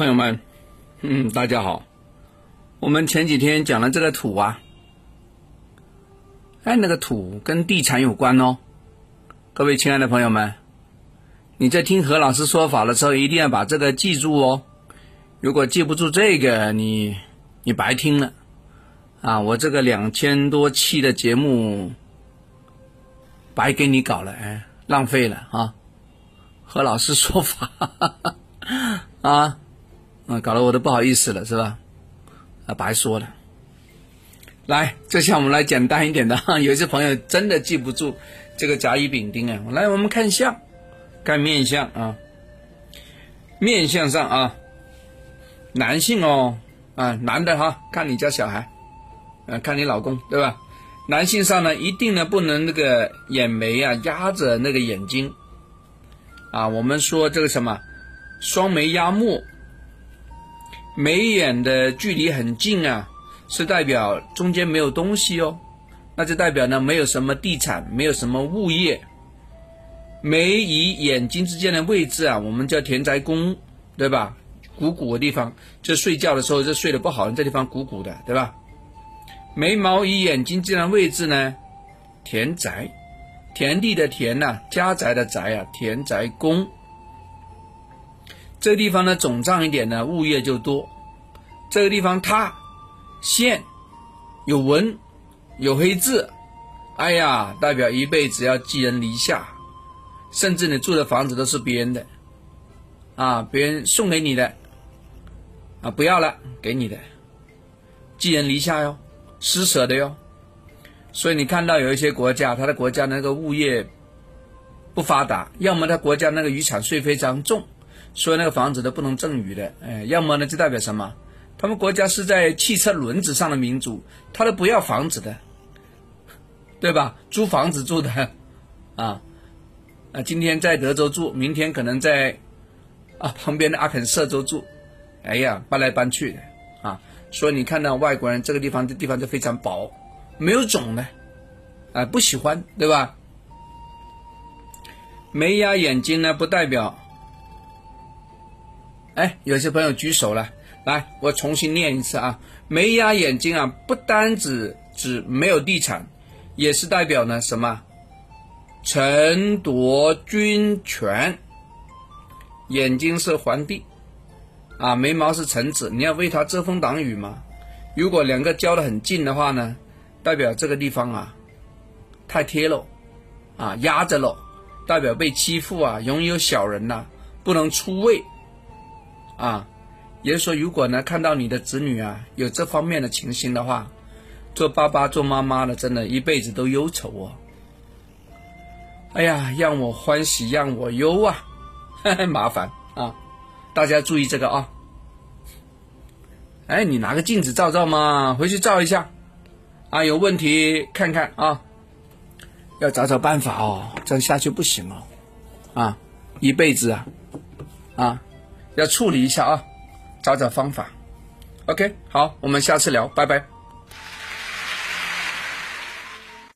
朋友们，嗯，大家好。我们前几天讲了这个土啊，哎，那个土跟地产有关哦。各位亲爱的朋友们，你在听何老师说法的时候，一定要把这个记住哦。如果记不住这个，你你白听了啊！我这个两千多期的节目白给你搞了，哎，浪费了啊！何老师说法啊。啊，搞得我都不好意思了，是吧？啊，白说了。来，这下我们来简单一点的哈。有些朋友真的记不住这个甲乙丙丁啊。来，我们看相，看面相啊。面相上啊，男性哦啊，男的哈，看你家小孩，啊，看你老公对吧？男性上呢，一定呢不能那个眼眉啊压着那个眼睛啊。我们说这个什么，双眉压目。眉眼的距离很近啊，是代表中间没有东西哦，那就代表呢没有什么地产，没有什么物业。眉与眼睛之间的位置啊，我们叫田宅宫，对吧？鼓鼓的地方，就睡觉的时候就睡得不好，这地方鼓鼓的，对吧？眉毛与眼睛之间的位置呢，田宅，田地的田呐，家宅的宅啊，田宅宫。这个地方呢，肿胀一点呢，物业就多。这个地方塌陷有纹有黑字，哎呀，代表一辈子要寄人篱下，甚至你住的房子都是别人的，啊，别人送给你的，啊，不要了，给你的，寄人篱下哟，施舍的哟。所以你看到有一些国家，他的国家那个物业不发达，要么他国家那个遗产税非常重。所以那个房子都不能赠予的，哎，要么呢就代表什么？他们国家是在汽车轮子上的民族，他都不要房子的，对吧？租房子住的，啊，啊，今天在德州住，明天可能在啊旁边的阿肯色州住，哎呀，搬来搬去的，啊，所以你看到外国人这个地方的地方就非常薄，没有种的，啊，不喜欢，对吧？没压眼睛呢，不代表。哎，有些朋友举手了，来，我重新念一次啊！眉压眼睛啊，不单指指没有地产，也是代表呢什么？臣夺君权。眼睛是皇帝，啊，眉毛是臣子，你要为他遮风挡雨嘛。如果两个交的很近的话呢，代表这个地方啊太贴了，啊压着了，代表被欺负啊，容易有小人呐，不能出位。啊，也就是说，如果呢看到你的子女啊有这方面的情形的话，做爸爸做妈妈的，真的一辈子都忧愁哦。哎呀，让我欢喜让我忧啊，麻烦啊！大家注意这个啊。哎，你拿个镜子照照嘛，回去照一下啊，有问题看看啊，要找找办法哦，这样下去不行哦，啊，一辈子啊，啊。要处理一下啊，找找方法。OK，好，我们下次聊，拜拜。